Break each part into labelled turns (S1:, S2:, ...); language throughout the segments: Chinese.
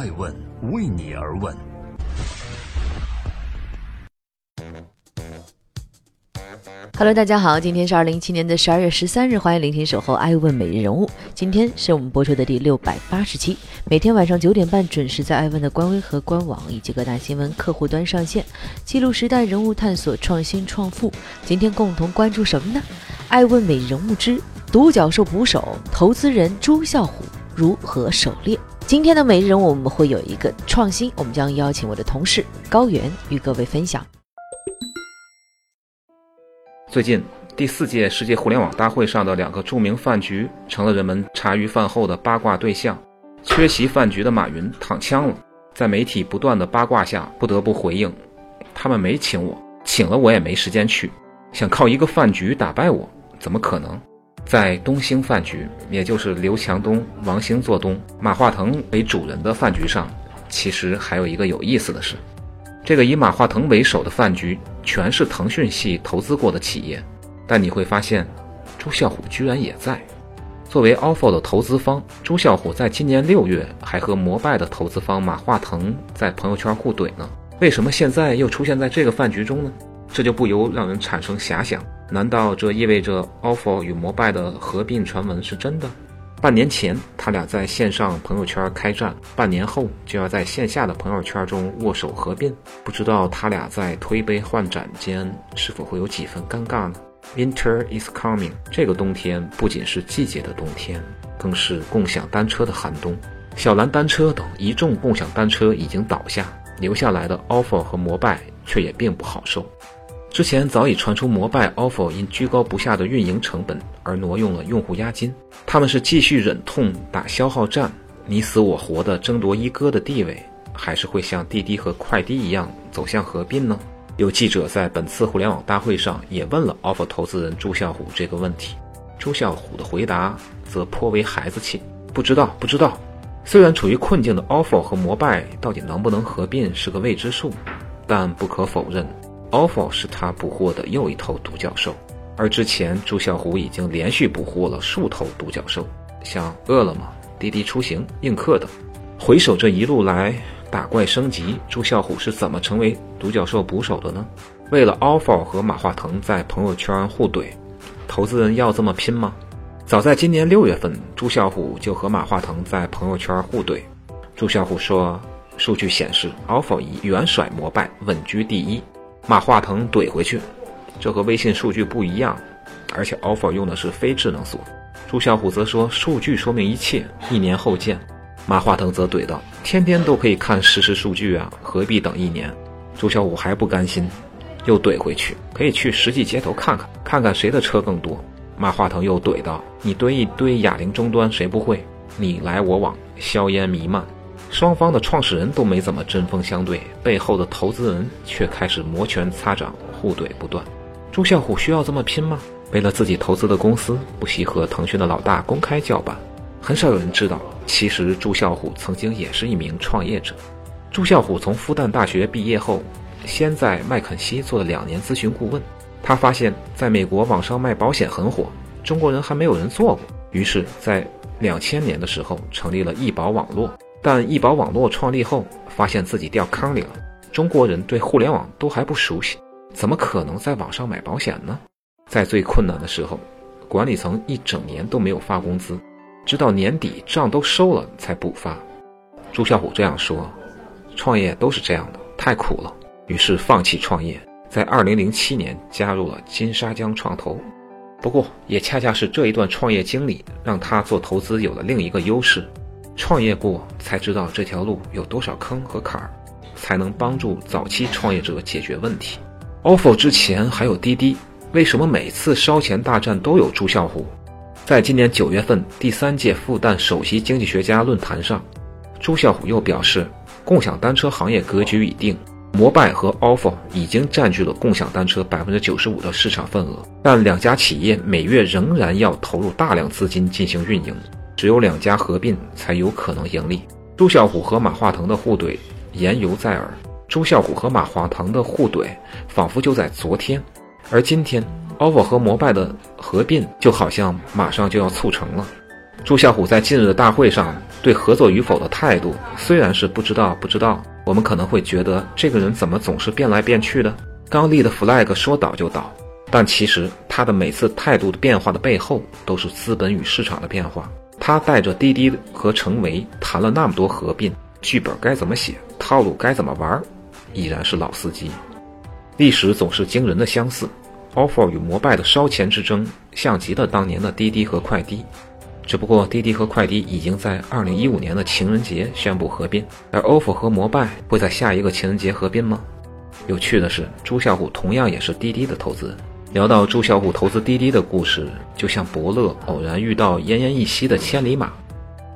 S1: 爱问为你而问。
S2: Hello，大家好，今天是二零一七年的十二月十三日，欢迎聆听守候爱问每日人物。今天是我们播出的第六百八十期，每天晚上九点半准时在爱问的官微和官网以及各大新闻客户端上线，记录时代人物，探索创新创富。今天共同关注什么呢？爱问美人物之独角兽捕手，投资人朱啸虎如何狩猎？今天的每日人物我们会有一个创新，我们将邀请我的同事高原与各位分享。
S3: 最近，第四届世界互联网大会上的两个著名饭局成了人们茶余饭后的八卦对象。缺席饭局的马云躺枪了，在媒体不断的八卦下，不得不回应：他们没请我，请了我也没时间去。想靠一个饭局打败我，怎么可能？在东兴饭局，也就是刘强东、王兴做东、马化腾为主人的饭局上，其实还有一个有意思的事。这个以马化腾为首的饭局，全是腾讯系投资过的企业，但你会发现，朱啸虎居然也在。作为 ofo 的投资方，朱啸虎在今年六月还和摩拜的投资方马化腾在朋友圈互怼呢。为什么现在又出现在这个饭局中呢？这就不由让人产生遐想：难道这意味着 ofo 与摩拜的合并传闻是真的？半年前，他俩在线上朋友圈开战，半年后就要在线下的朋友圈中握手合并。不知道他俩在推杯换盏间是否会有几分尴尬呢？Winter is coming，这个冬天不仅是季节的冬天，更是共享单车的寒冬。小蓝单车等一众共享单车已经倒下，留下来的 ofo 和摩拜却也并不好受。之前早已传出摩拜、ofo 因居高不下的运营成本而挪用了用户押金，他们是继续忍痛打消耗战，你死我活的争夺一哥的地位，还是会像滴滴和快滴一样走向合并呢？有记者在本次互联网大会上也问了 ofo 投资人朱啸虎这个问题，朱啸虎的回答则颇为孩子气，不知道，不知道。虽然处于困境的 ofo 和摩拜到底能不能合并是个未知数，但不可否认。Ofo 是他捕获的又一头独角兽，而之前朱啸虎已经连续捕获了数头独角兽，像饿了么、滴滴出行、映客等。回首这一路来打怪升级，朱啸虎是怎么成为独角兽捕手的呢？为了 ofo 和马化腾在朋友圈互怼，投资人要这么拼吗？早在今年六月份，朱啸虎就和马化腾在朋友圈互怼。朱啸虎说：“数据显示，ofo 已远甩摩拜，稳居第一。”马化腾怼回去，这和微信数据不一样，而且 offer 用的是非智能锁。朱啸虎则说数据说明一切，一年后见。马化腾则怼道：天天都可以看实时数据啊，何必等一年？朱啸虎还不甘心，又怼回去，可以去实际街头看看，看看谁的车更多。马化腾又怼道：你堆一堆哑铃终端谁不会？你来我往，硝烟弥漫。双方的创始人都没怎么针锋相对，背后的投资人却开始摩拳擦掌，互怼不断。朱啸虎需要这么拼吗？为了自己投资的公司，不惜和腾讯的老大公开叫板。很少有人知道，其实朱啸虎曾经也是一名创业者。朱啸虎从复旦大学毕业后，先在麦肯锡做了两年咨询顾问。他发现，在美国网上卖保险很火，中国人还没有人做过。于是，在两千年的时候，成立了易保网络。但易保网络创立后，发现自己掉坑里了。中国人对互联网都还不熟悉，怎么可能在网上买保险呢？在最困难的时候，管理层一整年都没有发工资，直到年底账都收了才补发。朱啸虎这样说：“创业都是这样的，太苦了。”于是放弃创业，在2007年加入了金沙江创投。不过，也恰恰是这一段创业经历，让他做投资有了另一个优势。创业过才知道这条路有多少坑和坎儿，才能帮助早期创业者解决问题。ofo 之前还有滴滴，为什么每次烧钱大战都有朱啸虎？在今年九月份第三届复旦首席经济学家论坛上，朱啸虎又表示，共享单车行业格局已定，摩拜和 ofo 已经占据了共享单车百分之九十五的市场份额，但两家企业每月仍然要投入大量资金进行运营。只有两家合并才有可能盈利。朱啸虎和马化腾的互怼言犹在耳，朱啸虎和马化腾的互怼仿佛就在昨天，而今天，ofo 和摩拜的合并就好像马上就要促成了。朱啸虎在近日的大会上对合作与否的态度虽然是不知道不知道，我们可能会觉得这个人怎么总是变来变去的，刚立的 flag 说倒就倒。但其实他的每次态度的变化的背后，都是资本与市场的变化。他带着滴滴和程维谈了那么多合并，剧本该怎么写，套路该怎么玩，依然是老司机。历史总是惊人的相似，offer 与摩拜的烧钱之争，像极了当年的滴滴和快滴。只不过滴滴和快滴已经在二零一五年的情人节宣布合并，而 offer 和摩拜会在下一个情人节合并吗？有趣的是，朱啸虎同样也是滴滴的投资人。聊到朱啸虎投资滴滴的故事，就像伯乐偶然遇到奄奄一息的千里马。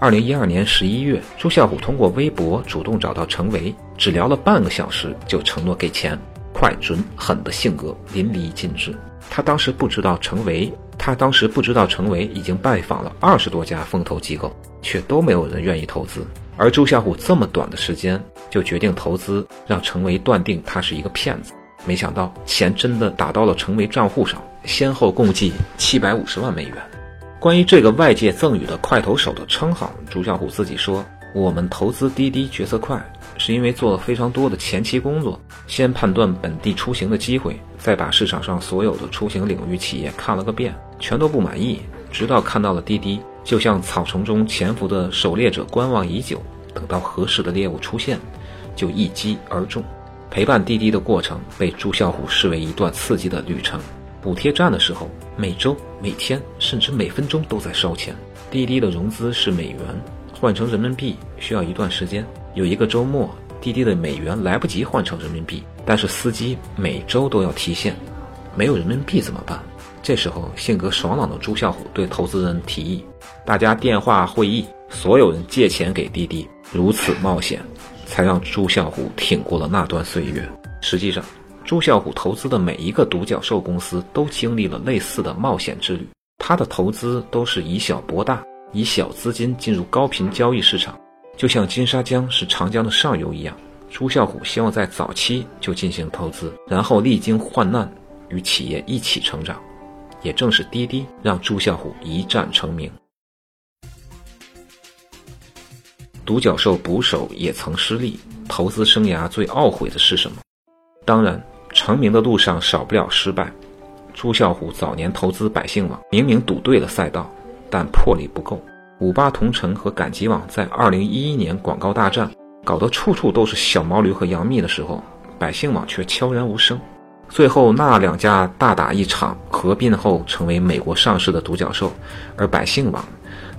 S3: 二零一二年十一月，朱啸虎通过微博主动找到程维，只聊了半个小时就承诺给钱，快、准、狠的性格淋漓尽致。他当时不知道程维，他当时不知道程维已经拜访了二十多家风投机构，却都没有人愿意投资。而朱啸虎这么短的时间就决定投资，让程维断定他是一个骗子。没想到钱真的打到了程维账户上，先后共计七百五十万美元。关于这个外界赠予的“快投手”的称号，朱啸虎自己说：“我们投资滴滴决策快，是因为做了非常多的前期工作，先判断本地出行的机会，再把市场上所有的出行领域企业看了个遍，全都不满意，直到看到了滴滴，就像草丛中潜伏的狩猎者，观望已久，等到合适的猎物出现，就一击而中。”陪伴滴滴的过程被朱啸虎视为一段刺激的旅程。补贴站的时候，每周、每天甚至每分钟都在烧钱。滴滴的融资是美元，换成人民币需要一段时间。有一个周末，滴滴的美元来不及换成人民币，但是司机每周都要提现，没有人民币怎么办？这时候，性格爽朗的朱啸虎对投资人提议：大家电话会议，所有人借钱给滴滴，如此冒险。才让朱啸虎挺过了那段岁月。实际上，朱啸虎投资的每一个独角兽公司都经历了类似的冒险之旅。他的投资都是以小博大，以小资金进入高频交易市场，就像金沙江是长江的上游一样。朱啸虎希望在早期就进行投资，然后历经患难，与企业一起成长。也正是滴滴让朱啸虎一战成名。独角兽捕手也曾失利，投资生涯最懊悔的是什么？当然，成名的路上少不了失败。朱啸虎早年投资百姓网，明明赌对了赛道，但魄力不够。五八同城和赶集网在二零一一年广告大战，搞得处处都是小毛驴和杨幂的时候，百姓网却悄然无声。最后那两家大打一场，合并后成为美国上市的独角兽，而百姓网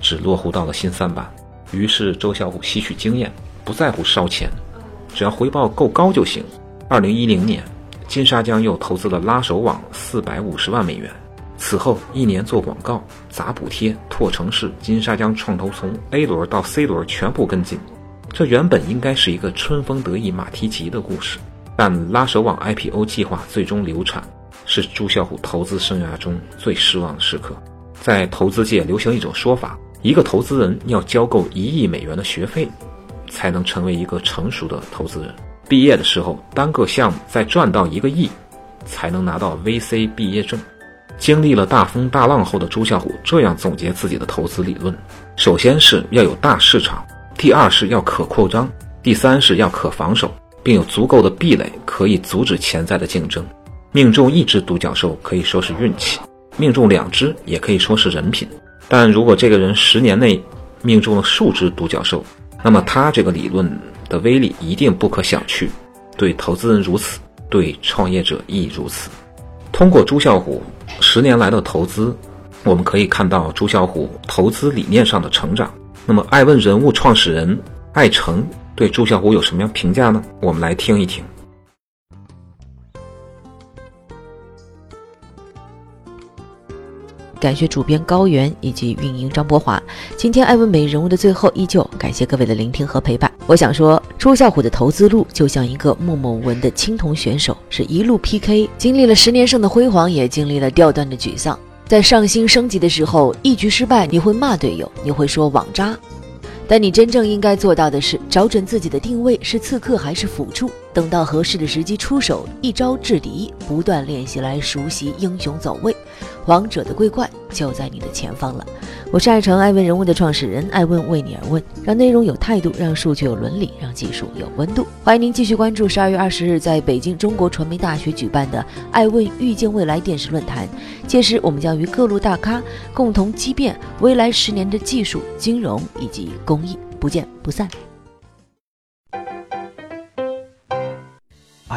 S3: 只落户到了新三板。于是周小虎吸取经验，不在乎烧钱，只要回报够高就行。二零一零年，金沙江又投资了拉手网四百五十万美元。此后一年做广告、砸补贴、拓城市，金沙江创投从 A 轮到 C 轮全部跟进。这原本应该是一个春风得意马蹄疾的故事，但拉手网 IPO 计划最终流产，是朱啸虎投资生涯中最失望的时刻。在投资界流行一种说法。一个投资人要交够一亿美元的学费，才能成为一个成熟的投资人。毕业的时候，单个项目再赚到一个亿，才能拿到 VC 毕业证。经历了大风大浪后的朱啸虎这样总结自己的投资理论：首先是要有大市场，第二是要可扩张，第三是要可防守，并有足够的壁垒可以阻止潜在的竞争。命中一只独角兽可以说是运气，命中两只也可以说是人品。但如果这个人十年内命中了数只独角兽，那么他这个理论的威力一定不可小觑。对投资人如此，对创业者亦如此。通过朱啸虎十年来的投资，我们可以看到朱啸虎投资理念上的成长。那么，爱问人物创始人艾诚对朱啸虎有什么样评价呢？我们来听一听。
S2: 感谢主编高原以及运营张博华。今天艾问美人物的最后，依旧感谢各位的聆听和陪伴。我想说，朱啸虎的投资路就像一个默默无闻的青铜选手，是一路 PK，经历了十年胜的辉煌，也经历了掉段的沮丧。在上星升级的时候，一局失败，你会骂队友，你会说网渣，但你真正应该做到的是，找准自己的定位是刺客还是辅助。等到合适的时机出手，一招制敌，不断练习来熟悉英雄走位。王者的桂冠就在你的前方了。我是爱成爱问人物的创始人，爱问为你而问，让内容有态度，让数据有伦理，让技术有温度。欢迎您继续关注十二月二十日在北京中国传媒大学举办的爱问预见未来电视论坛。届时，我们将与各路大咖共同激辩未来十年的技术、金融以及公益，不见不散。